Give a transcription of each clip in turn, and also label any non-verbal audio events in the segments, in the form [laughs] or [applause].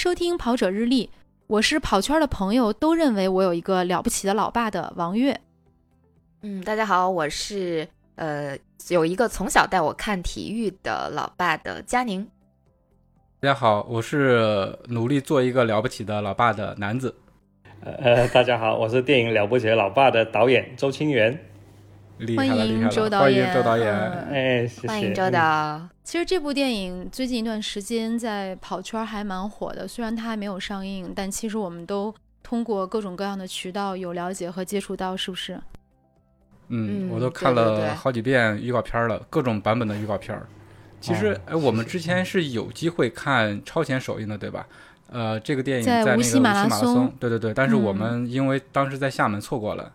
收听《跑者日历》，我是跑圈的朋友都认为我有一个了不起的老爸的王悦。嗯，大家好，我是呃有一个从小带我看体育的老爸的佳宁。大家好，我是努力做一个了不起的老爸的男子。呃，大家好，我是电影《了不起的老爸》的导演周清源。厉害了，欢迎厉害了！周导演欢迎周导演。嗯哎，谢谢。欢迎周导。其实这部电影最近一段时间在跑圈还蛮火的，虽然它还没有上映，但其实我们都通过各种各样的渠道有了解和接触到，是不是？嗯，嗯我都看了好几遍预告片了，各种版本的预告片儿。其实，哦哎，我们之前是有机会看超前首映的，对吧？呃，这个电影在在那个无锡马拉拉松对对对。但是我嗯们因为当时在厦门错过了，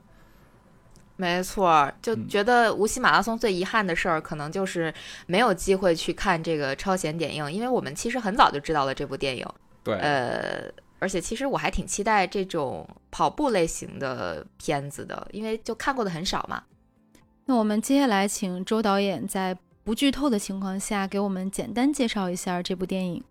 没错，就嗯觉得无锡马拉松最遗憾的事儿，可能就是没有机会去看这个超前点映，因为我们其实很早就知道了这部电影。对，呃，而且其实我还挺期待这种跑步类型的片子的，因为就看过的很少嘛。那我们接下来请周导演在不剧透的情况下，给我们简单介绍一下这部电影。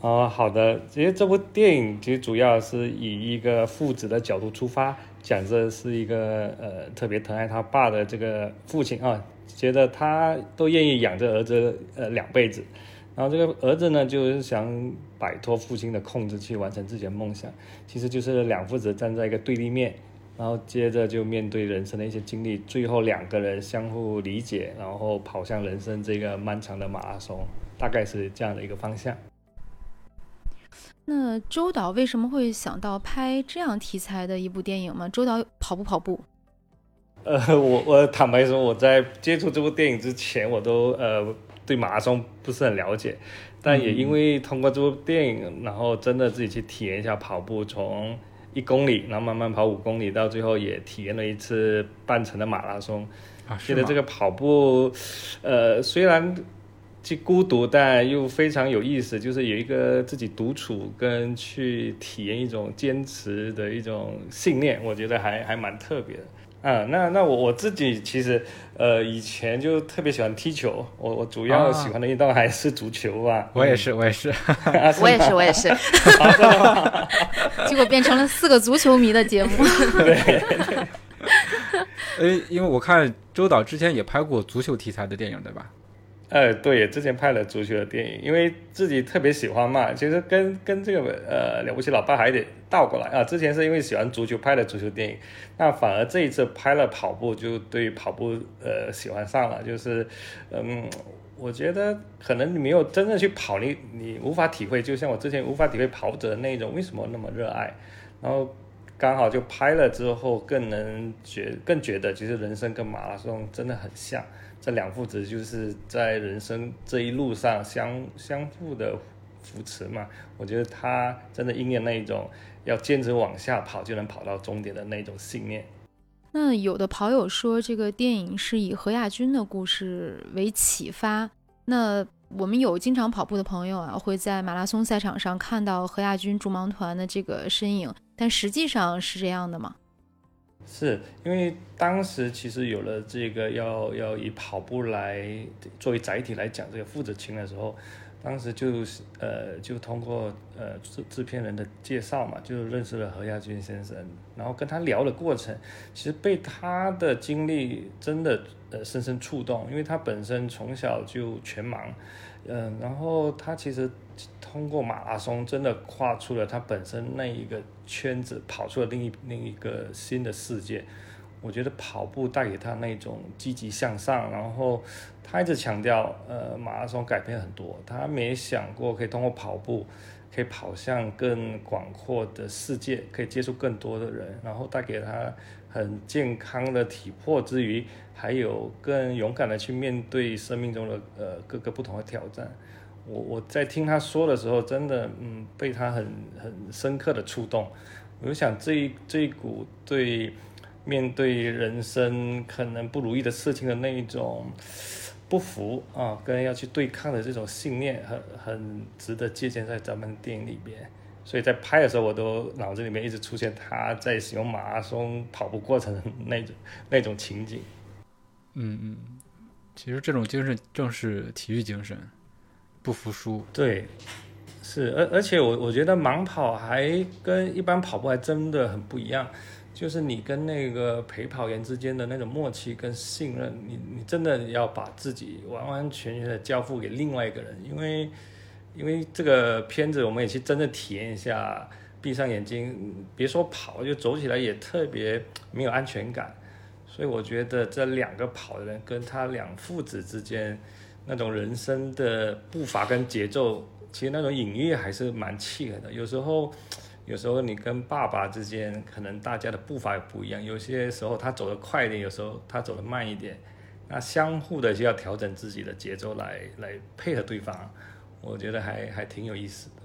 哦，好的。其实这部电影其实主要是以一个父子的角度出发，讲这是一个呃特别疼爱他爸的这个父亲啊，觉得他都愿意养着儿子呃两辈子，然后这个儿子呢就是想摆脱父亲的控制，去完成自己的梦想。其实就是两父子站在一个对立面，然后接着就面对人生的一些经历，最后两个人相互理解，然后跑向人生这个漫长的马拉松，大概是这样的一个方向。那周导为什么会想到拍这样题材的一部电影吗？周导跑不跑步？[laughs] 呃，我我坦白说，我在接触这部电影之前，我都呃对马拉松不是很了解，但也因为通过这部电影，然后真的自己去体验一下跑步，从一公里，然后慢慢跑五公里，到最后也体验了一次半程的马拉松。啊，觉得这个跑步，呃，虽然既孤独，但又非常有意思，就是有一个自己独处跟去体验一种坚持的一种信念，我觉得还还蛮特别的。啊，那那我我自己其实呃以前就特别喜欢踢球，我我主要啊喜欢的运动还是足球吧。我也是，我也是。啊我也是，我也是。[laughs] [laughs] 结果变成了四个足球迷的节目。对 [laughs] 呃，因为我看周导之前也拍过足球题材的电影，对吧？呃，对，之前拍了足球的电影，因为自己特别喜欢嘛，其实跟跟这个呃了不起老爸还得倒过来啊。之前是因为喜欢足球拍的足球电影，那反而这一次拍了跑步，就对跑步呃喜欢上了，就是嗯，我觉得可能你没有真正去跑，你你无法体会，就像我之前无法体会跑者的那种为什么那么热爱，然后。刚好就拍了之后，更能觉更觉得，其实人生跟马拉松真的很像。这两父子就是在人生这一路上相相互的扶持嘛。我觉得他真的应验那一种要坚持往下跑就能跑到终点的那种信念。那有的跑友说，这个电影是以何亚军的故事为启发。那我们有经常跑步的朋友啊，会在马拉松赛场上看到何亚军助盲团的这个身影，但实际上是这样的吗？是因为当时其实有了这个要要以跑步来作为载体来讲这个父子情的时候，当时就呃就通过呃制制片人的介绍嘛，就认识了何亚军先生，然后跟他聊的过程，其实被他的经历真的呃深深触动，因为他本身从小就全盲，嗯、然后他其实通过马拉松真的跨出了他本身那一个圈子，跑出了另一另一个新的世界。我觉得跑步带给他那种积极向上，然后他一直强调，呃，马拉松改变很多，他没想过可以通过跑步，可以跑向更广阔的世界，可以接触更多的人，然后带给他很健康的体魄之余，还有更勇敢的去面对生命中的呃各个不同的挑战。我我在听他说的时候，真的嗯被他很很深刻的触动。我就想这一这一股对面对人生可能不如意的事情的那一种不服啊，跟要去对抗的这种信念，很很值得借鉴在咱们电影里边。所以在拍的时候，我都脑子里面一直出现他在使用马拉松跑步过程的那种 [laughs] 那种情景。嗯嗯，其实这种精神正是体育精神，不服输。对，是，而而且我我觉得盲跑还跟一般跑步还真的很不一样，就是你跟那个陪跑员之间的那种默契跟信任，你你真的要把自己完完全全的交付给另外一个人，因为因为这个片子我们也去真正体验一下，闭上眼睛，别说跑，就走起来也特别没有安全感，所以我觉得这两个跑的人跟他两父子之间那种人生的步伐跟节奏。其实那种隐喻还是蛮契合的。有时候，有时候你跟爸爸之间，可能大家的步伐也不一样。有些时候他走得快一点，有时候他走得慢一点。那相互的就要调整自己的节奏来来配合对方。我觉得还还挺有意思的。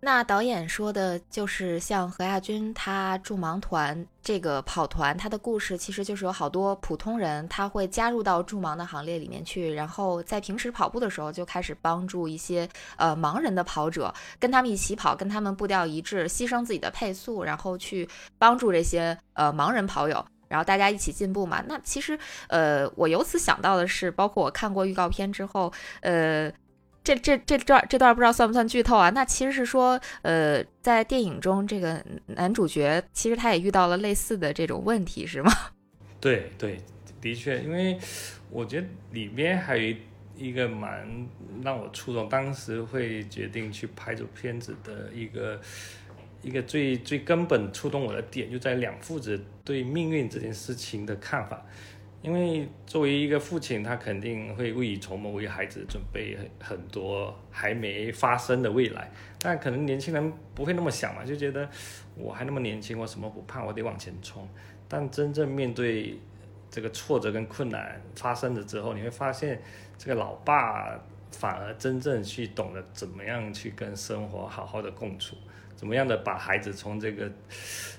那导演说的就是像何亚军他助盲团这个跑团，他的故事其实就是有好多普通人，他会加入到助盲的行列里面去，然后在平时跑步的时候就开始帮助一些呃盲人的跑者，跟他们一起跑，跟他们步调一致，牺牲自己的配速，然后去帮助这些呃盲人跑友，然后大家一起进步嘛。那其实呃我由此想到的是，包括我看过预告片之后，呃。这这这段这段不知道算不算剧透啊？那其实是说，呃，在电影中，这个男主角其实他也遇到了类似的这种问题，是吗？[laughs] 对对，的确，因为我觉得里面还有一个蛮让我触动，当时会决定去拍这部片子的一个一个最最根本触动我的点，就在两父子对命运这件事情的看法。因为作为一个父亲，他肯定会未雨绸缪，为孩子准备很很多还没发生的未来。但可能年轻人不会那么想嘛，就觉得我还那么年轻，我什么不怕，我得往前冲。但真正面对这个挫折跟困难发生了之后，你会发现，这个老爸反而真正去懂得怎么样去跟生活好好的共处，怎么样的把孩子从这个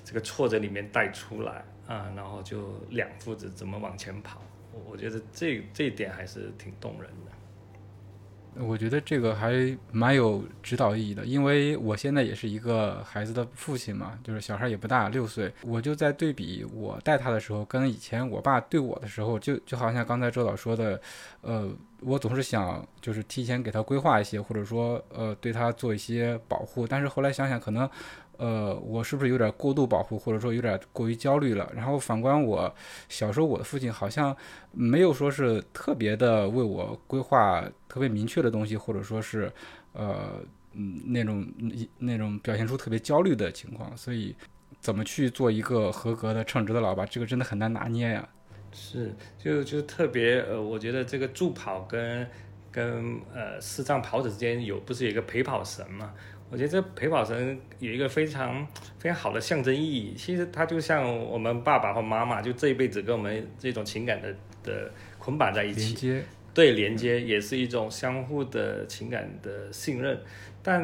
这个挫折里面带出来。啊，然后就两父子怎么往前跑，我我觉得这这一点还是挺动人的。我觉得这个还蛮有指导意义的，因为我现在也是一个孩子的父亲嘛，就是小孩也不大，六岁，我就在对比我带他的时候，跟以前我爸对我的时候，就就好像刚才周导说的，呃，我总是想就是提前给他规划一些，或者说呃对他做一些保护，但是后来想想可能。呃，我是不是有点过度保护，或者说有点过于焦虑了？然后反观我小时候，我的父亲好像没有说是特别的为我规划特别明确的东西，或者说是呃嗯那种那种表现出特别焦虑的情况。所以怎么去做一个合格的称职的老爸，这个真的很难拿捏呀。是，就就特别呃，我觉得这个助跑跟跟呃视障跑者之间有不是有一个陪跑绳吗？我觉得这陪跑绳有一个非常非常好的象征意义。其实它就像我们爸爸和妈妈，就这一辈子跟我们这种情感的的捆绑在一起。连接。对，连接也是一种相互的情感的信任。但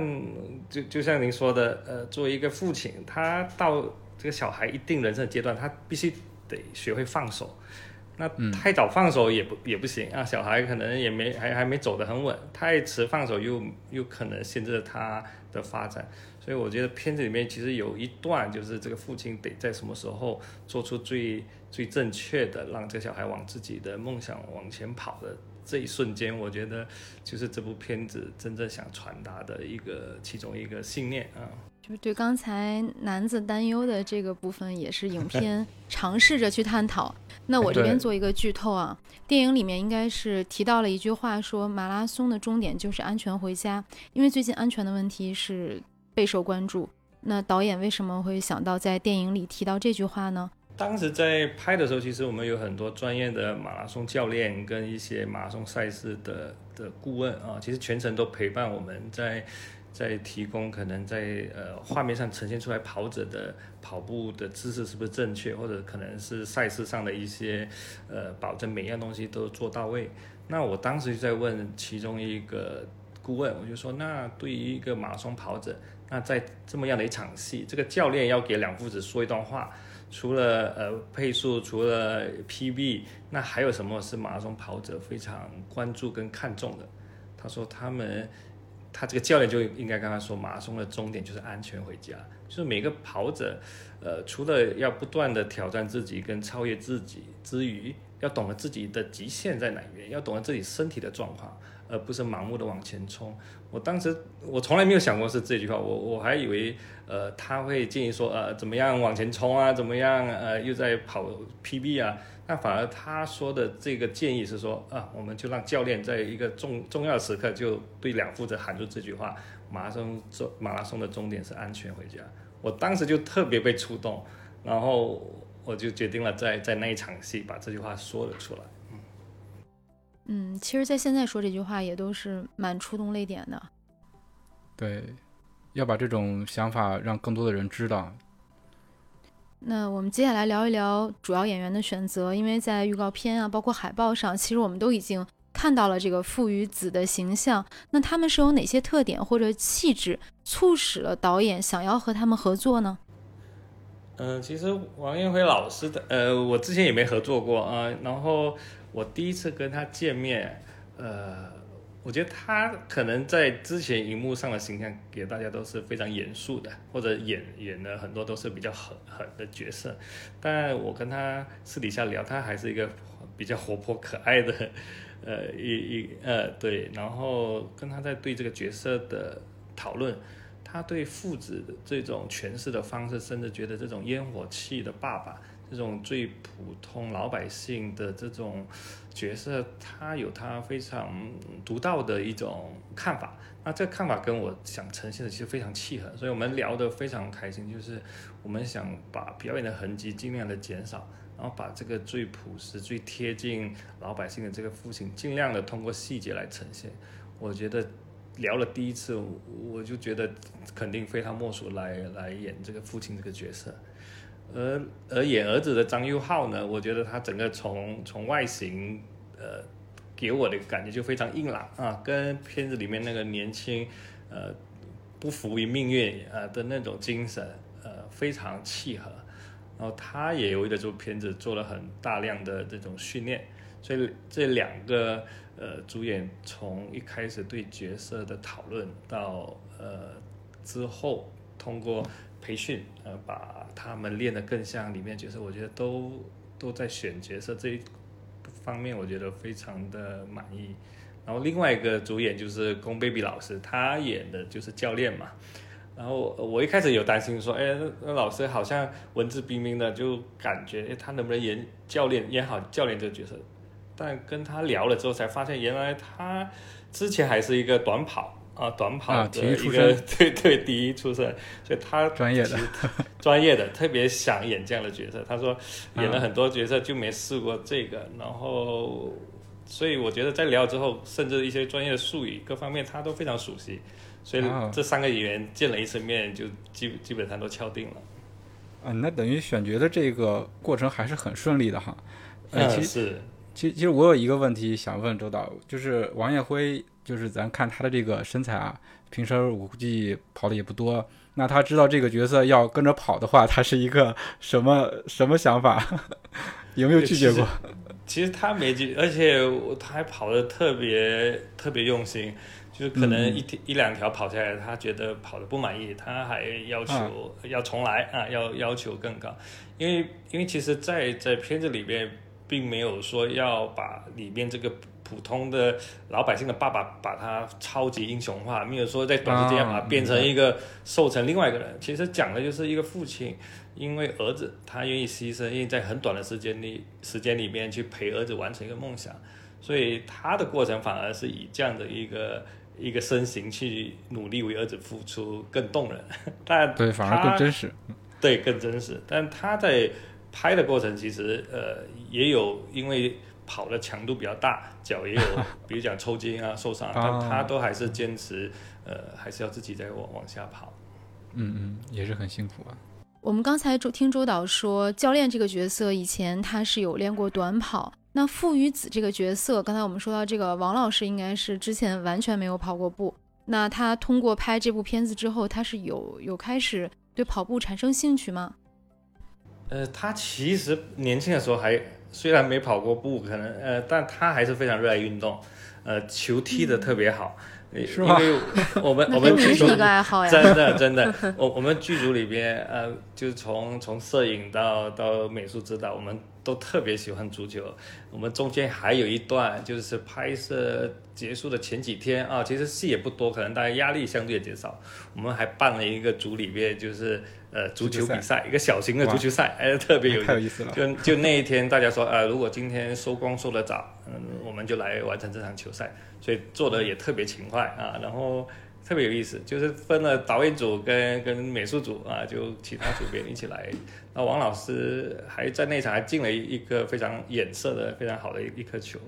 就就像您说的，呃，作为一个父亲，他到这个小孩一定人生阶段，他必须得学会放手。那太早放手也不也不行啊，小孩可能也没还还没走得很稳，太迟放手又又可能限制了他的发展，所以我觉得片子里面其实有一段就是这个父亲得在什么时候做出最最正确的让这个小孩往自己的梦想往前跑的这一瞬间，我觉得就是这部片子真正想传达的一个其中一个信念啊。就是对刚才男子担忧的这个部分，也是影片 [laughs] 尝试着去探讨。那我这边做一个剧透啊，电影里面应该是提到了一句话，说马拉松的终点就是安全回家。因为最近安全的问题是备受关注。那导演为什么会想到在电影里提到这句话呢？当时在拍的时候，其实我们有很多专业的马拉松教练跟一些马拉松赛事的的顾问啊，其实全程都陪伴我们在。在提供可能在呃画面上呈现出来跑者的跑步的姿势是不是正确，或者可能是赛事上的一些呃保证每样东西都做到位。那我当时就在问其中一个顾问，我就说，那对于一个马拉松跑者，那在这么样的一场戏，这个教练要给两父子说一段话，除了呃配速，除了 PB，那还有什么是马拉松跑者非常关注跟看重的？他说他们。他这个教练就应该刚刚说，马拉松的终点就是安全回家。就是每个跑者，呃，除了要不断的挑战自己跟超越自己之余，要懂得自己的极限在哪边，要懂得自己身体的状况，而不是盲目的往前冲。我当时我从来没有想过是这句话，我我还以为呃他会建议说呃怎么样往前冲啊，怎么样呃又在跑 PB 啊，那反而他说的这个建议是说啊，我们就让教练在一个重重要时刻就对两负责喊出这句话，马拉松终马拉松的终点是安全回家。我当时就特别被触动，然后我就决定了在在那一场戏把这句话说了出来。嗯，其实，在现在说这句话也都是蛮触动泪点的。对，要把这种想法让更多的人知道。那我们接下来聊一聊主要演员的选择，因为在预告片啊，包括海报上，其实我们都已经看到了这个父与子的形象。那他们是有哪些特点或者气质，促使了导演想要和他们合作呢？嗯，其实王彦辉老师的，呃，我之前也没合作过啊，然后。我第一次跟他见面，呃，我觉得他可能在之前荧幕上的形象给大家都是非常严肃的，或者演演的很多都是比较狠狠的角色。但我跟他私底下聊，他还是一个比较活泼可爱的，呃，一一呃对。然后跟他在对这个角色的讨论，他对父子这种诠释的方式，甚至觉得这种烟火气的爸爸。这种最普通老百姓的这种角色，他有他非常独到的一种看法。那这个看法跟我想呈现的其实非常契合，所以我们聊得非常开心。就是我们想把表演的痕迹尽量的减少，然后把这个最朴实、最贴近老百姓的这个父亲，尽量的通过细节来呈现。我觉得聊了第一次，我就觉得肯定非他莫属来来演这个父亲这个角色。而而演儿子的张佑浩呢，我觉得他整个从从外形，呃，给我的感觉就非常硬朗啊，跟片子里面那个年轻，呃，不服于命运啊的那种精神，呃，非常契合。然后他也为了这部片子做了很大量的这种训练，所以这两个呃主演从一开始对角色的讨论到呃之后通过。培训，呃，把他们练得更像里面角色，我觉得都都在选角色这一方面，我觉得非常的满意。然后另外一个主演就是龚 baby 老师，他演的就是教练嘛。然后我一开始有担心说，哎，那老师好像文质彬彬的，就感觉哎，他能不能演教练，演好教练这个角色？但跟他聊了之后，才发现原来他之前还是一个短跑。啊，短跑的一个 [laughs] 对对第一出身，所以他专业的专业的特别想演这样的角色。他说演了很多角色就没试过这个，然后所以我觉得在聊之后，甚至一些专业的术语各方面他都非常熟悉，所以这三个演员见了一次面就基基本上都敲定了。嗯，那等于选角的这个过程还是很顺利的哈。嗯，是。其实其实我有一个问题想问周导，就是王艳辉。就是咱看他的这个身材啊，平时我估计跑的也不多。那他知道这个角色要跟着跑的话，他是一个什么什么想法？[laughs] 有没有拒绝过？[laughs] 其实他没拒，而且他还跑的特别特别用心。就是可能一天一两条跑下来，他觉得跑的不满意，他还要求要重来啊，要要求更高。因为因为其实，在在片子里边，并没有说要把里面这个。普通的老百姓的爸爸把他超级英雄化，没有说在短时间把他变成一个瘦成另外一个人。其实讲的就是一个父亲，因为儿子他愿意牺牲，愿意在很短的时间里时间里面去陪儿子完成一个梦想，所以他的过程反而是以这样的一个一个身形去努力为儿子付出更动人。但对，反而更真实。对，更真实。但他在拍的过程其实呃也有因为。跑的强度比较大，脚也有，[laughs] 比如讲抽筋啊、受伤，但他都还是坚持，呃，还是要自己再往往下跑。嗯嗯，也是很辛苦啊。我们刚才周听周导说，教练这个角色以前他是有练过短跑。那父与子这个角色，刚才我们说到这个王老师应该是之前完全没有跑过步。那他通过拍这部片子之后，他是有有开始对跑步产生兴趣吗？呃，他其实年轻的时候还。虽然没跑过步，可能呃，但他还是非常热爱运动，呃，球踢得特别好，是吗？因为我们我们剧组一个爱好呀，真的真的，我我们剧组里边呃，就是从从摄影到到美术指导，我们都特别喜欢足球。我们中间还有一段就是拍摄结束的前几天啊，其实戏也不多，可能大家压力相对减少。我们还办了一个组里边就是呃足球比赛，一个小型的足球赛，哎，特别有太有意思了。就就那一天，大家说呃，如果今天收工收得早，嗯，我们就来完成这场球赛，所以做的也特别勤快啊，然后。特别有意思，就是分了导演组跟跟美术组啊，就其他组别一起来。那王老师还在那场还进了一个非常眼色的非常好的一一颗球。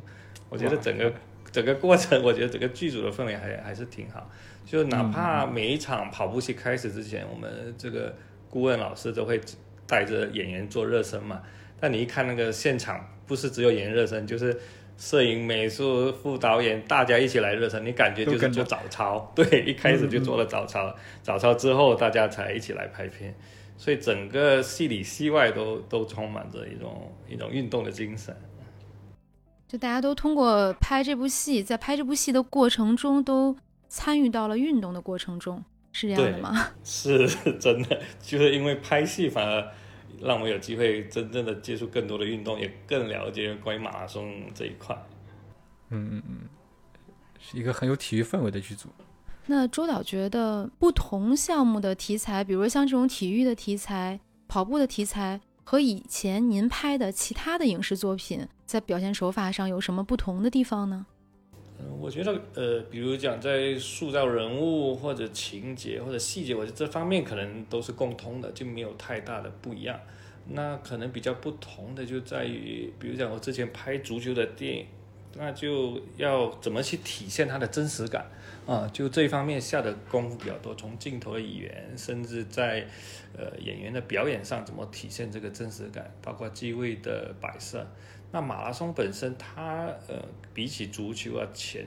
我觉得整个整个过程，我觉得整个剧组的氛围还还是挺好。就哪怕每一场跑步戏开始之前，我们这个顾问老师都会带着演员做热身嘛。但你一看那个现场，不是只有演员热身，就是。摄影、美术、副导演，大家一起来热身，你感觉就是做早操，[laughs] 对，一开始就做了早操，早操之后大家才一起来拍片，所以整个戏里戏外都都充满着一种一种运动的精神。就大家都通过拍这部戏，在拍这部戏的过程中，都参与到了运动的过程中，是这样的吗？是真的，[laughs] 就是因为拍戏反而。让我有机会真正的接触更多的运动，也更了解关于马拉松这一块。嗯嗯嗯，是一个很有体育氛围的剧组。那周导觉得不同项目的题材，比如像这种体育的题材、跑步的题材，和以前您拍的其他的影视作品，在表现手法上有什么不同的地方呢？我觉得呃，比如讲在塑造人物或者情节或者细节，我觉得这方面可能都是共通的，就没有太大的不一样。那可能比较不同的就在于，比如讲我之前拍足球的电影，那就要怎么去体现它的真实感啊？就这方面下的功夫比较多，从镜头的语言，甚至在呃演员的表演上怎么体现这个真实感，包括机位的摆设。那马拉松本身，它呃，比起足球啊、拳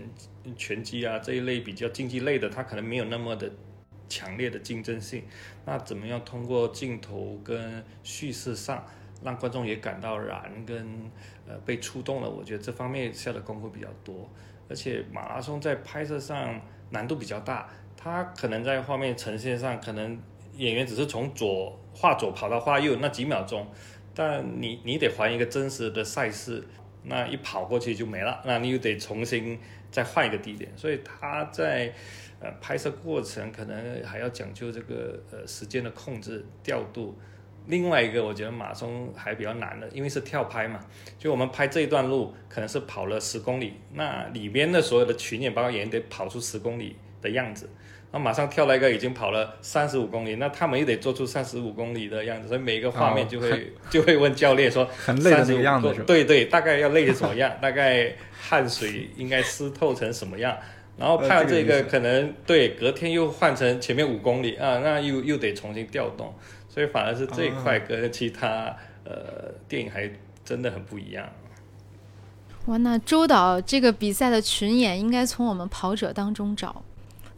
拳击啊这一类比较竞技类的，它可能没有那么的强烈的竞争性。那怎么样通过镜头跟叙事上，让观众也感到燃跟呃被触动了？我觉得这方面下的功夫比较多。而且马拉松在拍摄上难度比较大，它可能在画面呈现上，可能演员只是从左画左跑到画右那几秒钟。但你你得还一个真实的赛事，那一跑过去就没了，那你又得重新再换一个地点，所以他在呃拍摄过程可能还要讲究这个呃时间的控制调度。另外一个我觉得马松还比较难的，因为是跳拍嘛，就我们拍这一段路可能是跑了十公里，那里边的所有的群演包括演员得跑出十公里的样子。那马上跳了一个已经跑了三十五公里，那他们又得做出三十五公里的样子，所以每一个画面就会 [laughs] 就会问教练说，很累的那个样子是吧？对对，大概要累成什么样？[laughs] 大概汗水应该湿透成什么样？然后拍完这个可能对，隔天又换成前面五公里啊，那又又得重新调动，所以反而是这一块跟其他呃电影还真的很不一样。哇，那周导这个比赛的群演应该从我们跑者当中找。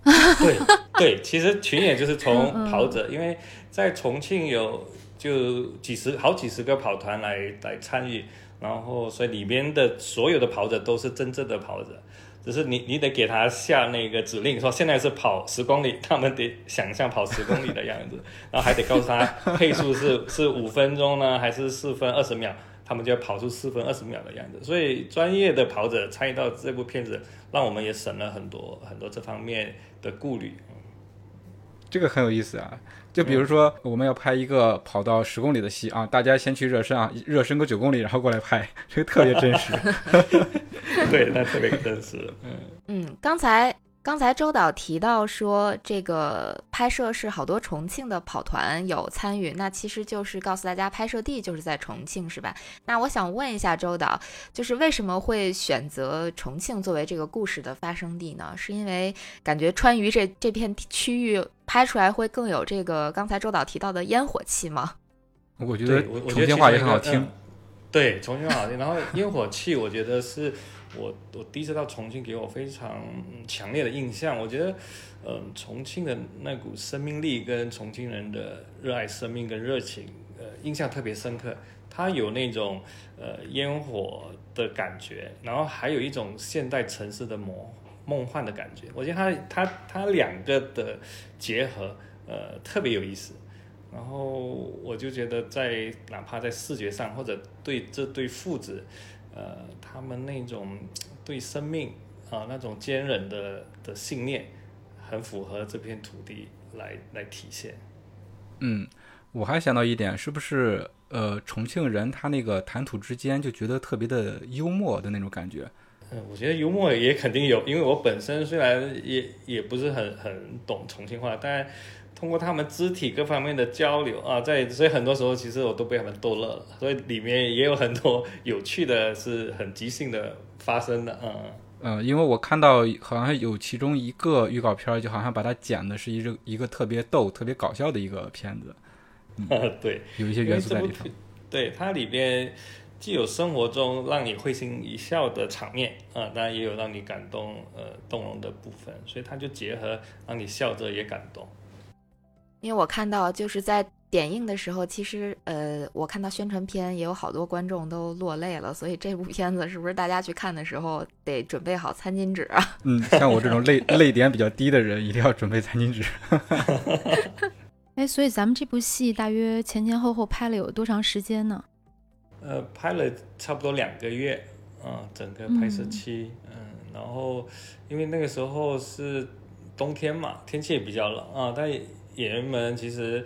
[laughs] 对对，其实群演就是从跑者，因为在重庆有就几十好几十个跑团来来参与，然后所以里面的所有的跑者都是真正的跑者，只是你你得给他下那个指令，说现在是跑十公里，[laughs] 他们得想象跑十公里的样子，然后还得告诉他配速是是五分钟呢，还是四分二十秒。他们就要跑出四分二十秒的样子，所以专业的跑者参与到这部片子，让我们也省了很多很多这方面的顾虑。这个很有意思啊！就比如说，我们要拍一个跑到十公里的戏啊，大家先去热身啊，热身个九公里，然后过来拍，这个特别真实。[laughs] 对，那特别真实。嗯嗯，刚才。刚才周导提到说，这个拍摄是好多重庆的跑团有参与，那其实就是告诉大家拍摄地就是在重庆，是吧？那我想问一下周导，就是为什么会选择重庆作为这个故事的发生地呢？是因为感觉川渝这这片区域拍出来会更有这个刚才周导提到的烟火气吗？[laughs] 我觉得重庆话也很好听，对，重庆好听。然后烟火气，我觉得是。我我第一次到重庆，给我非常强烈的印象。我觉得，嗯，重庆的那股生命力跟重庆人的热爱生命跟热情，呃，印象特别深刻。它有那种呃烟火的感觉，然后还有一种现代城市的魔梦幻的感觉。我觉得它它它两个的结合，呃，特别有意思。然后我就觉得在哪怕在视觉上或者对这对父子，呃，他们那种对生命啊那种坚韧的的信念，很符合这片土地来来体现。嗯，我还想到一点，是不是呃重庆人他那个谈吐之间就觉得特别的幽默的那种感觉？嗯，我觉得幽默也肯定有，因为我本身虽然也也不是很很懂重庆话，但通过他们肢体各方面的交流啊，在所以很多时候其实我都被他们逗乐了，所以里面也有很多有趣的，是很即兴的发生的，嗯。嗯，因为我看到好像有其中一个预告片，就好像把它剪的是一个一个特别逗、特别搞笑的一个片子。嗯，[laughs] 对，有一些元素在里头。对，它里边既有生活中让你会心一笑的场面啊，当然也有让你感动、呃动容的部分，所以它就结合让你笑着也感动。因为我看到就是在。点映的时候，其实呃，我看到宣传片也有好多观众都落泪了，所以这部片子是不是大家去看的时候得准备好餐巾纸啊？[laughs] 嗯，像我这种泪泪点比较低的人，一定要准备餐巾纸。[laughs] 哎，所以咱们这部戏大约前前后后拍了有多长时间呢？呃，拍了差不多两个月啊，整个拍摄期，嗯，然后因为那个时候是冬天嘛，天气也比较冷啊，但演员们其实。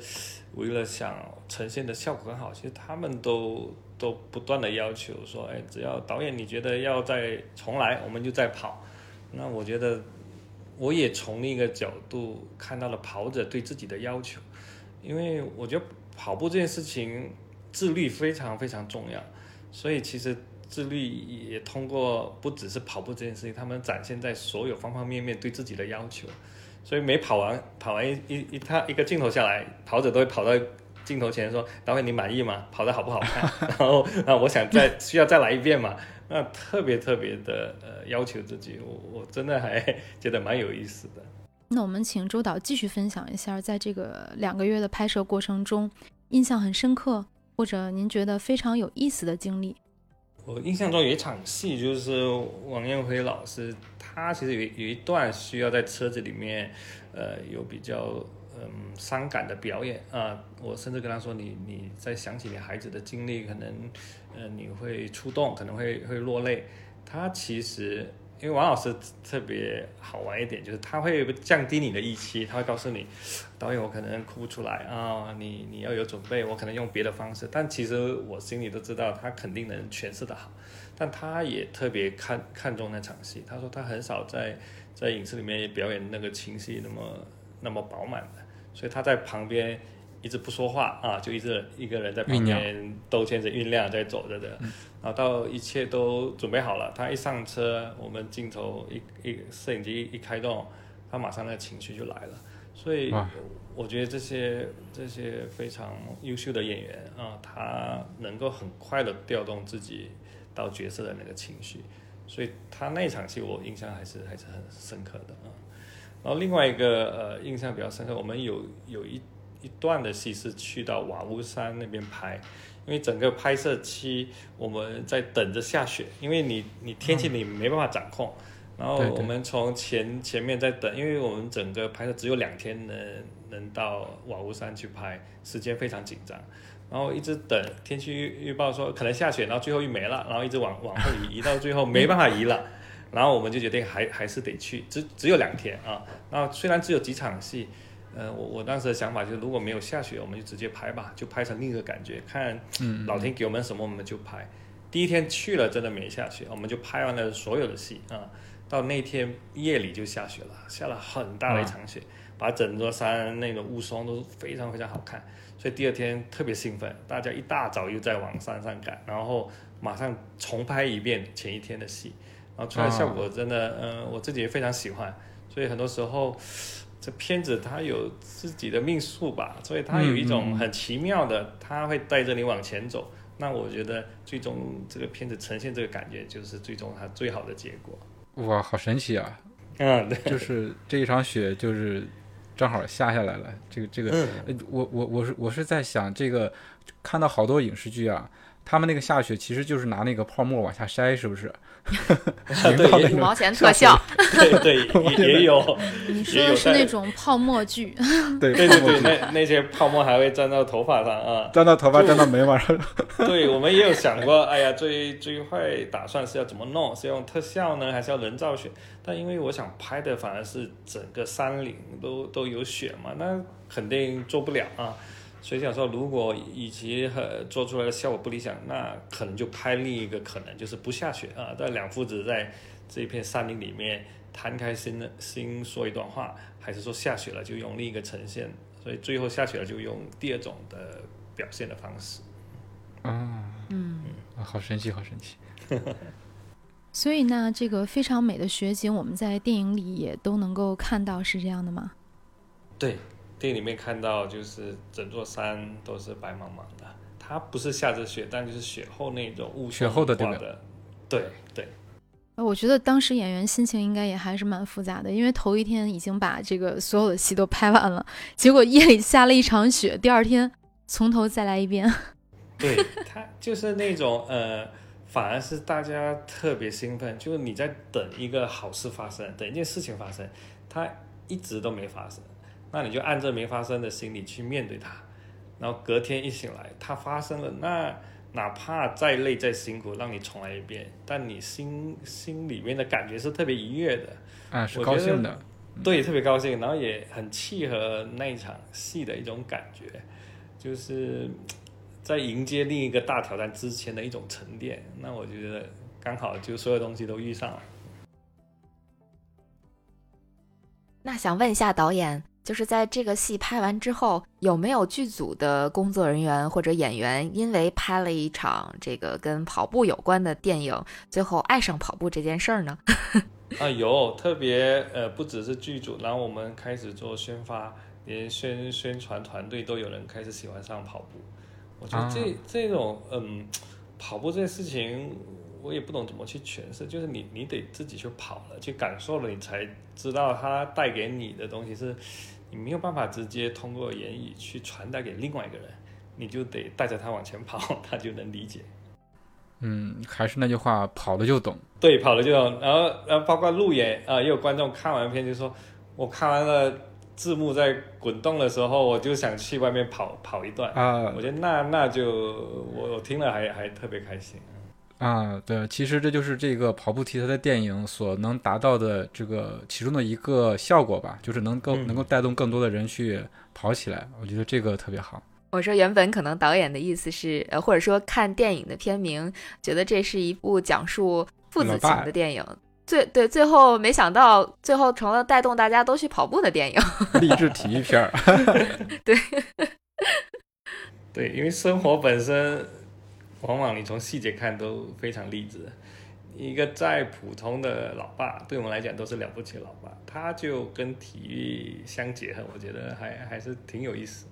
为了想呈现的效果更好，其实他们都都不断的要求说，哎，只要导演你觉得要再重来，我们就再跑。那我觉得，我也从另一个角度看到了跑者对自己的要求，因为我觉得跑步这件事情自律非常非常重要，所以其实自律也通过不只是跑步这件事情，他们展现在所有方方面面对自己的要求。所以每跑完跑完一一一他一个镜头下来，跑者都会跑到镜头前说：“导演，你满意吗？跑的好不好看？” [laughs] 然后啊我想再 [laughs] 需要再来一遍嘛？那特别特别的呃要求自己，我我真的还觉得蛮有意思的。那我们请周导继续分享一下，在这个两个月的拍摄过程中，印象很深刻或者您觉得非常有意思的经历。我印象中有一场戏，就是王艳辉老师。他其实有有一段需要在车子里面，呃，有比较嗯伤感的表演啊。我甚至跟他说：“你你在想起你孩子的经历，可能呃你会触动，可能会会落泪。”他其实因为王老师特别好玩一点，就是他会降低你的预期，他会告诉你：“导演，我可能哭不出来啊，你你要有准备，我可能用别的方式。”但其实我心里都知道，他肯定能诠释的好。但他也特别看看重那场戏，他说他很少在在影视里面表演那个情绪那么那么饱满的，所以他在旁边一直不说话啊，就一直一个人在旁边兜圈子酝酿在走着的，然后到一切都准备好了，他一上车，我们镜头一一摄影机一开动，他马上那个情绪就来了，所以我觉得这些这些非常优秀的演员啊，他能够很快的调动自己。到角色的那个情绪，所以他那场戏我印象还是还是很深刻的啊。然后另外一个呃印象比较深刻，我们有有一一段的戏是去到瓦屋山那边拍，因为整个拍摄期我们在等着下雪，因为你你天气你没办法掌控。然后我们从前前面在等，因为我们整个拍摄只有两天能能到瓦屋山去拍，时间非常紧张。然后一直等天气预预报说可能下雪，然后最后又没了，然后一直往往后移，移到最后没办法移了，[laughs] 然后我们就决定还还是得去，只只有两天啊。那虽然只有几场戏，呃，我我当时的想法就是如果没有下雪，我们就直接拍吧，就拍成另一个感觉，看老天给我们什么我们就拍。第一天去了真的没下雪，我们就拍完了所有的戏啊。到那天夜里就下雪了，下了很大的一场雪，把整座山那个雾凇都非常非常好看。所以第二天特别兴奋，大家一大早又在往山上赶，然后马上重拍一遍前一天的戏，然后出来效果真的，嗯，我自己也非常喜欢。所以很多时候，这片子它有自己的命数吧，所以它有一种很奇妙的，它会带着你往前走。那我觉得最终这个片子呈现这个感觉，就是最终它最好的结果。哇，好神奇啊！嗯，对，就是这一场雪就是。正好下下来了，这个这个，我我我是我是在想，这个看到好多影视剧啊，他们那个下雪其实就是拿那个泡沫往下筛，是不是？[laughs] 对，五毛钱特效，对对 [laughs] 也也有。[laughs] 你说的是那种泡沫剧？对对对对，那那些泡沫还会粘到头发上啊，粘到头发，粘到眉毛上。对，我们也有想过，哎呀，最最坏打算是要怎么弄？是用特效呢，还是要人造雪？但因为我想拍的反而是整个山岭都都有雪嘛，那肯定做不了啊。所以想说，如果以及和做出来的效果不理想，那可能就拍另一个可能，就是不下雪啊。但两父子在这片山林里面摊开心的心说一段话，还是说下雪了就用另一个呈现？所以最后下雪了就用第二种的表现的方式。啊，嗯，好神奇，好神奇。[laughs] 所以呢，这个非常美的雪景，我们在电影里也都能够看到，是这样的吗？对。电影里面看到，就是整座山都是白茫茫的，它不是下着雪，但就是雪后那种雾雪后的这个，对对。我觉得当时演员心情应该也还是蛮复杂的，因为头一天已经把这个所有的戏都拍完了，[laughs] 结果夜里下了一场雪，第二天从头再来一遍。对他就是那种呃，反而是大家特别兴奋，就是你在等一个好事发生，等一件事情发生，它一直都没发生。那你就按着没发生的心理去面对它，然后隔天一醒来，它发生了，那哪怕再累再辛苦，让你重来一遍，但你心心里面的感觉是特别愉悦的，啊，是高兴的，对，特别高兴，然后也很契合那一场戏的一种感觉，就是在迎接另一个大挑战之前的一种沉淀。那我觉得刚好就所有东西都遇上了。那想问一下导演。就是在这个戏拍完之后，有没有剧组的工作人员或者演员因为拍了一场这个跟跑步有关的电影，最后爱上跑步这件事儿呢？[laughs] 啊，有特别呃，不只是剧组，然后我们开始做宣发，连宣宣传团队都有人开始喜欢上跑步。我觉得这这种嗯，跑步这件事情，我也不懂怎么去诠释，就是你你得自己去跑了，去感受了，你才知道它带给你的东西是。你没有办法直接通过言语去传达给另外一个人，你就得带着他往前跑，[laughs] 他就能理解。嗯，还是那句话，跑了就懂。对，跑了就懂。然后，然后包括路演啊，也有观众看完片就说，我看完了字幕在滚动的时候，我就想去外面跑跑一段啊。我觉得那那就我我听了还还特别开心。啊，对，其实这就是这个跑步题材的电影所能达到的这个其中的一个效果吧，就是能够能够带动更多的人去跑起来。我觉得这个特别好。我说原本可能导演的意思是，呃，或者说看电影的片名，觉得这是一部讲述父子情的电影。最对，最后没想到，最后成了带动大家都去跑步的电影。[laughs] 励志体育片儿。对。[laughs] 对，因为生活本身。往往你从细节看都非常励志，一个再普通的老爸，对我们来讲都是了不起的老爸，他就跟体育相结合，我觉得还还是挺有意思。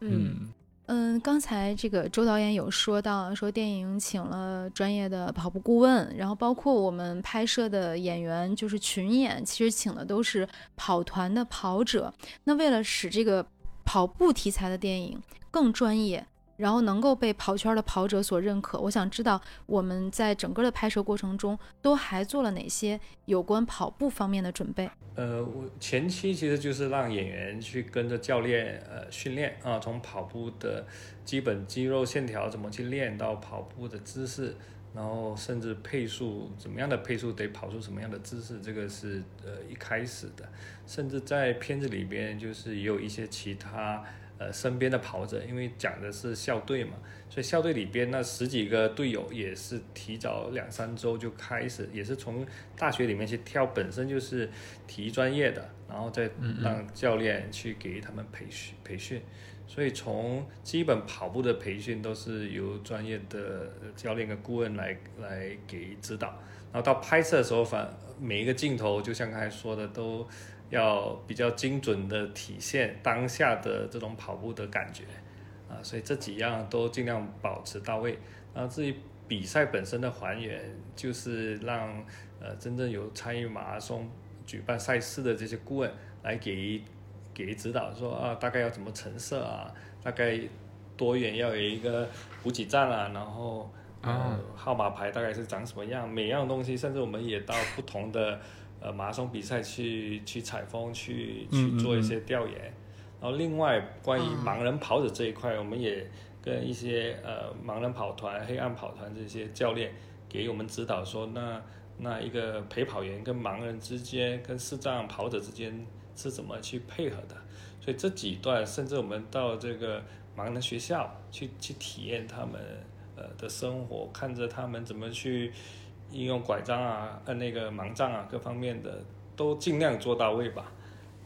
嗯嗯，刚才这个周导演有说到，说电影请了专业的跑步顾问，然后包括我们拍摄的演员就是群演，其实请的都是跑团的跑者。那为了使这个跑步题材的电影更专业。然后能够被跑圈的跑者所认可，我想知道我们在整个的拍摄过程中都还做了哪些有关跑步方面的准备？呃，我前期其实就是让演员去跟着教练呃训练啊，从跑步的基本肌肉线条怎么去练到跑步的姿势，然后甚至配速怎么样的配速得跑出什么样的姿势，这个是呃一开始的，甚至在片子里边就是也有一些其他。呃，身边的跑者，因为讲的是校队嘛，所以校队里边那十几个队友也是提早两三周就开始，也是从大学里面去挑，本身就是体育专业的，然后再让教练去给他们培训培训，所以从基本跑步的培训都是由专业的教练跟顾问来来给指导，然后到拍摄的时候，反每一个镜头，就像刚才说的都。要比较精准的体现当下的这种跑步的感觉，啊，所以这几样都尽量保持到位。然后至于比赛本身的还原，就是让呃真正有参与马拉松举办赛事的这些顾问来给给指导，说啊大概要怎么成色啊，大概多远，要有一个补给站啊，然后呃啊号码牌大概是长什么样，每样东西，甚至我们也到不同的呃马拉松比赛去去采风，去去做一些调研。然后另外关于啊盲人跑者这一块，我们也跟一些呃盲人跑团、黑暗跑团这些教练给我们指导说，那那一个陪跑员跟盲人之间、跟视障跑者之间是怎么去配合的。所以这几段，甚至我们到这个盲人学校去去体验他们呃的生活，看着他们怎么去应用拐杖啊、呃那个盲杖啊各方面的，都尽量做到位吧。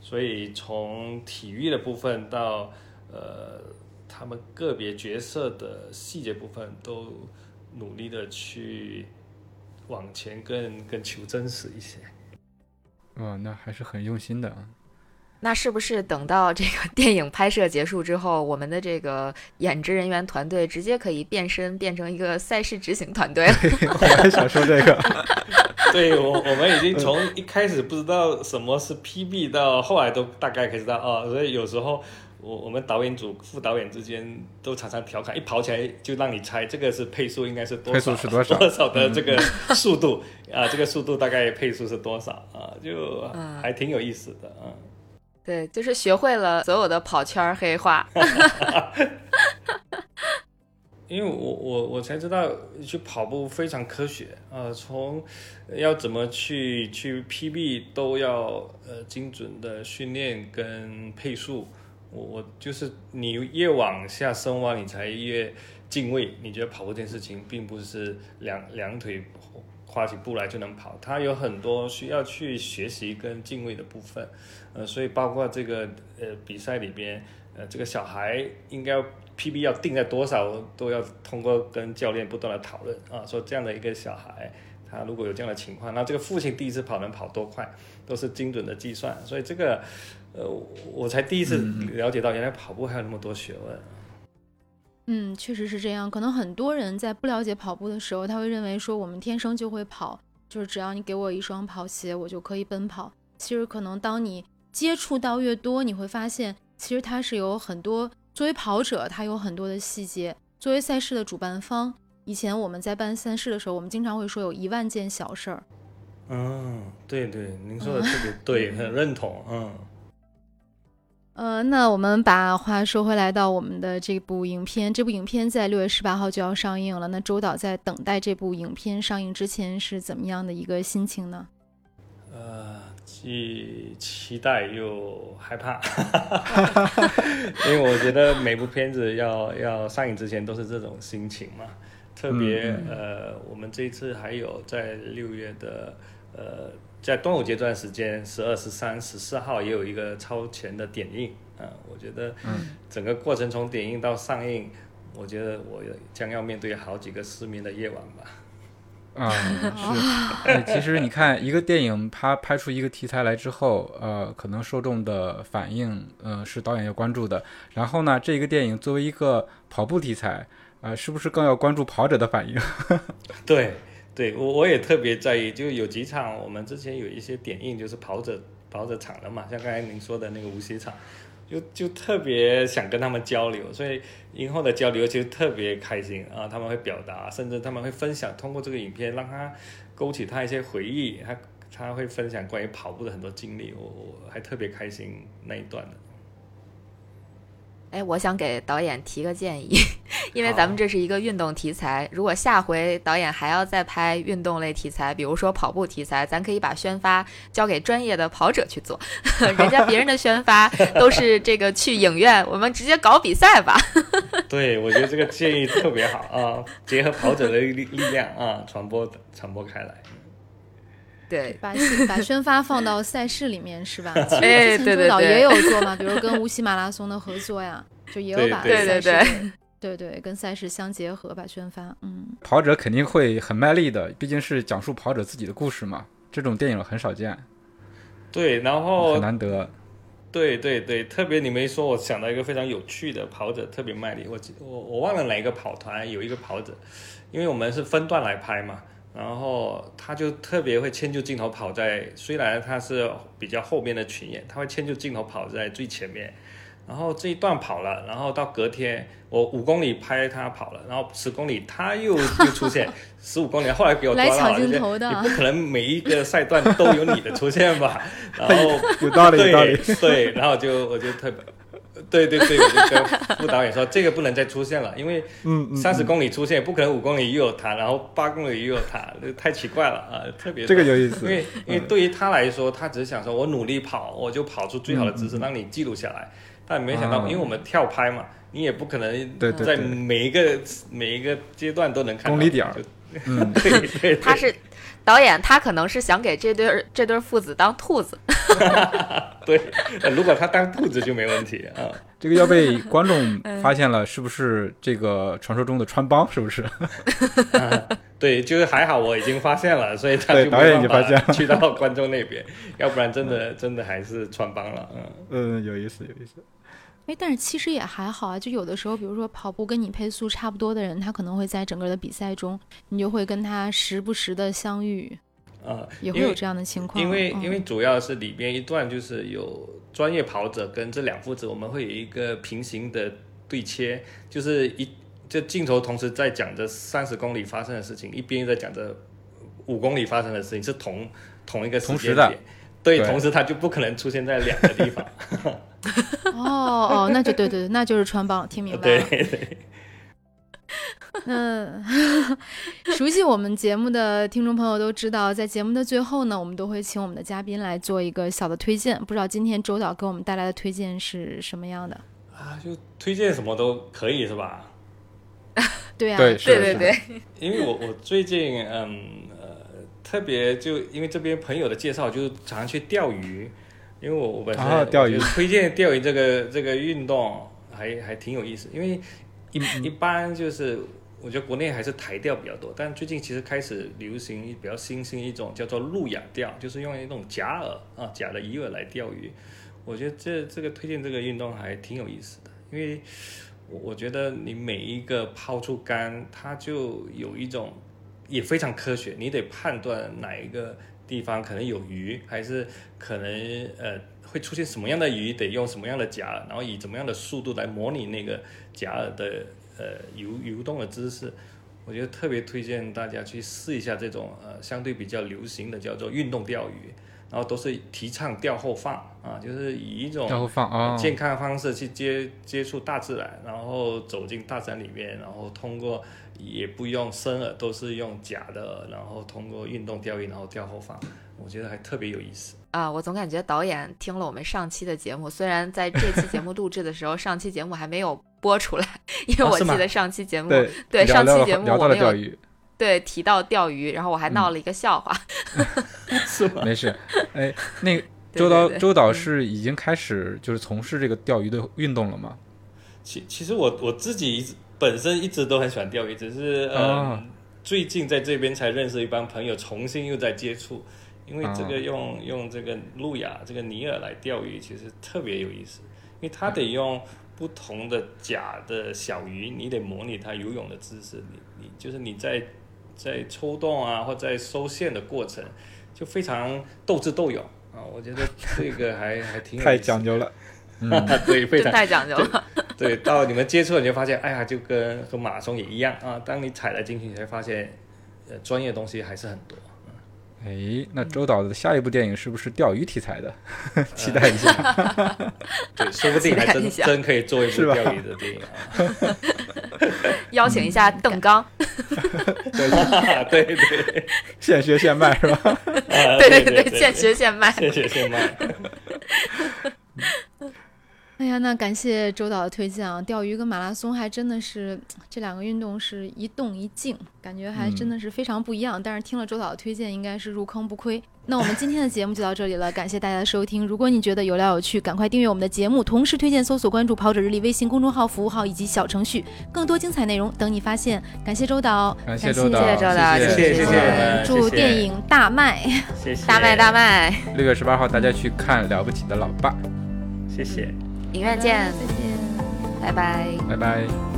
所以从体育的部分到呃他们个别角色的细节部分，都努力的去往前更更求真实一些。哇，那还是很用心的啊。那是不是等到这个 [laughs] 电影拍摄结束之后，我们的这个演职人员团队直接可以变身变成一个赛事执行团队了？[laughs] 我也想说这个。[laughs] 对我，我们已经从一开始不知道什么是 PB，到后来都大概可以知道哦。所以有时候我我们导演组、副导演之间都常常调侃，一跑起来就让你猜这个是配速应该是多少，配速是多少多少的这个速度、啊，这个速度大概配速是多少啊？就嗯还挺有意思的啊。对，就是学会了所有的跑圈儿黑话。[laughs] [laughs] 因为我我我才知道去跑步非常科学啊、呃从要怎么去去 PB 都要呃精准的训练跟配速。我我就是你越往下深挖，你才越敬畏。你觉得跑步这件事情并不是两两腿跨起步来就能跑，它有很多需要去学习跟敬畏的部分。呃，所以包括这个呃比赛里边，呃这个小孩应该 PB 要定在多少，都要通过跟教练不断的讨论啊，说这样的一个小孩，他如果有这样的情况，那这个父亲第一次跑能跑多快，都是精准的计算，所以这个呃我才第一次了解到，原来跑步还有那么多学问。嗯，确实是这样。可能很多人在不了解跑步的时候，他会认为说我们天生就会跑，就是只要你给我一双跑鞋，我就可以奔跑。其实可能当你接触到越多，你会发现，其实它是有很多作为跑者，它有很多的细节。作为赛事的主办方，以前我们在办赛事的时候，我们经常会说有一万件小事儿。嗯，对对，您说的特别对，很认同。嗯，呃，那我们把话说回来到我们的这部影片，这部影片在六月十八号就要上映了。那周导在等待这部影片上映之前是怎么样的一个心情呢？呃，既期待又害怕，[laughs] 因为我觉得每部片子要要上映之前都是这种心情嘛。特别、嗯呃，我们这一次还有在六月的呃，在端午节这段时间，十二、十三、十四号也有一个超前的点映啊、我觉得整个过程从点映到上映，我觉得我将要面对好几个失眠的夜晚吧。啊，是。哎其实你看，一个电影它拍出一个题材来之后，呃，可能受众的反应，呃，是导演要关注的。然后呢，这一个电影作为一个跑步题材，呃，是不是更要关注跑者的反应？[laughs] 对，对我我也特别在意，就有几场我们之前有一些点映，就是跑者跑者场的嘛，像刚才您说的那个无锡场，就就特别想跟他们交流，所以映后的交流其实特别开心啊，他们会表达，甚至他们会分享，通过这个影片让他勾起他一些回忆，他他会分享关于跑步的很多经历，我我还特别开心那一段的。哎，我想给导演提个建议，[laughs] 因为咱们这是一个运动题材，如果下回导演还要再拍运动类题材，比如说跑步题材，咱可以把宣发交给专业的跑者去做，[laughs] 人家别人的宣发都是这个去影院，我们直接搞比赛吧。[laughs] 对，我觉得这个建议特别好啊，结合跑者的力力量啊，传播传播开来。对，把把宣发放到赛事里面是吧？其实哎之前对对对周导也有做嘛，比如跟无锡马拉松的合作呀，就也有把对对对对 [laughs] 对跟赛事相结合，吧宣发，嗯。跑者肯定会很卖力的，毕竟是讲述跑者自己的故事嘛。这种电影很少见，对，然后很难得。对对对，特别你没说，我想到一个非常有趣的跑者，特别卖力。我记我我忘了哪一个跑团有一个跑者，因为我们是分段来拍嘛，然后他就特别会迁就镜头跑在，虽然他是比较后面的群演，他会迁就镜头跑在最前面，然后这一段跑了，然后到隔天我五公里拍他跑了，然后十公里他又又出现，[laughs] 十五公里后来给我抓到了，你不可能每一个赛段都有你的出现吧？[laughs] 然后有道理，有道理对。对，然后就我就特别。对对对，我就跟副导演说，这个不能再出现了，因为三十公里出现，不可能五公里又有他，然后八公里又有他，这太奇怪了啊！特别这个有意思。因为因为对于他来说，他只是想说我努力跑，我就跑出最好的姿势，让你记录下来。但没想到，啊因为我们跳拍嘛，你也不可能在对对对每一个每一个阶段都能看到公里点儿 [laughs] 嗯，对对对，他是导演，他可能是想给这对儿这对父子当兔子。[laughs] 对，呃如果他当兔子就没问题啊。这个要被观众 [laughs] 发现了，是不是这个传说中的穿帮？是不是？对，就是还好我已经发现了，所以他就导演已没办经发现去到观众那边，要不然真的真的还是穿帮了，嗯。嗯，有意思，有意思。哎，但是其实也还好啊，就有的时候，比如说跑步跟你配速差不多的人，他可能会在整个的比赛中，你就会跟他时不时的相遇，啊，也会有这样的情况。因为因为嗯主要是里边一段就是有专业跑者跟这两父子，我们会有一个平行的对切，就是一这镜头同时在讲着三十公里发生的事情，一边在讲着五公里发生的事情，是同同一个时间点。对，同时他就不可能出现在两个地方。[laughs] [laughs] 哦哦，那就对对对，那就是穿帮，听明白对了。对，嗯 [laughs] [laughs] 熟悉我们节目的听众朋友都知道，在节目的最后呢，我们都会请我们的嘉宾来做一个小的推荐。不知道今天周导给我们带来的推荐是什么样的？啊，就推荐什么都可以是吧？对啊，对，对对，因为我我最近嗯呃特别就因为这边朋友的介绍，就是常去钓鱼，因为我我本身、啊钓鱼。我推荐钓鱼这个这个运动还还挺有意思，因为一嗯一般就是我觉得国内还是台钓比较多，但最近其实开始流行一比较新兴一种叫做路亚钓，就是用一种假饵啊假的鱼饵来钓鱼，我觉得这这个推荐这个运动还挺有意思的，因为。我我觉得你每一个抛出杆，它就有一种也非常科学，你得判断哪一个地方可能有鱼，还是可能呃会出现什么样的鱼，得用什么样的假饵，然后以怎么样的速度来模拟那个假饵的呃游游动的姿势。我觉得特别推荐大家去试一下这种呃相对比较流行的叫做运动钓鱼，然后都是提倡钓后放啊，就是以一种钓后放啊，健康的方式去接接触大自然，然后走进大自然里面，然后通过也不用生饵，都是用假的，然后通过运动钓鱼，然后钓后方，我觉得还特别有意思。啊，我总感觉导演听了我们上期的节目，虽然在这期节目录制的时候，上期节目还没有播出来，因为我记得上期节目、对上期节目我没有了钓鱼，对提到钓鱼，然后我还闹了一个笑话。[laughs] 是吗？[laughs] 没事。哎，那 [laughs] 个周导对对周导是已经开始就是从事这个钓鱼的运动了吗？其其实我我自己一直本身一直都很喜欢钓鱼，只是呃、哦最近在这边才认识一帮朋友，重新又在接触。因为这个哦用、用这个路亚这个尼尔来钓鱼，其实特别有意思，因为它得用不同的假的小鱼，你得模拟它游泳的姿势，你你就是你在在抽动啊或在收线的过程，就非常斗智斗勇啊，我觉得这个还 [laughs] 还挺有太讲究了。嗯，对，非常太讲究了，对，到你们接触了你就发现，哎呀，就跟和马拉松也一样啊。当你踩了进去，你才发现，呃，专业的东西还是很多。哎，那周导的下一部电影是不是钓鱼题材的？[laughs] 期待一下。[laughs] 对，说不定还真真可以做一部钓鱼的电影啊。邀请一下邓刚，[laughs] 对对，现学现卖是吧？啊对对对，现学现卖。现学现卖。哎呀，那感谢周导的推荐啊！钓鱼跟马拉松还真的是这两个运动是一动一静，感觉还真的是非常不一样。但是听了周导的推荐，应该是入坑不亏。那我们今天的节目就到这里了，感谢大家的收听。如果你觉得有料有趣，赶快订阅我们的节目，同时推荐搜索关注“跑者日历”微信公众号、服务号以及小程序，更多精彩内容等你发现。感谢周导，感谢周导，谢谢周导谢谢谢谢谢祝谢谢电影大卖。谢谢，大卖大卖，六月十八号大家去看《了不起的老爸》，谢谢。影院见，再见。拜拜。拜拜。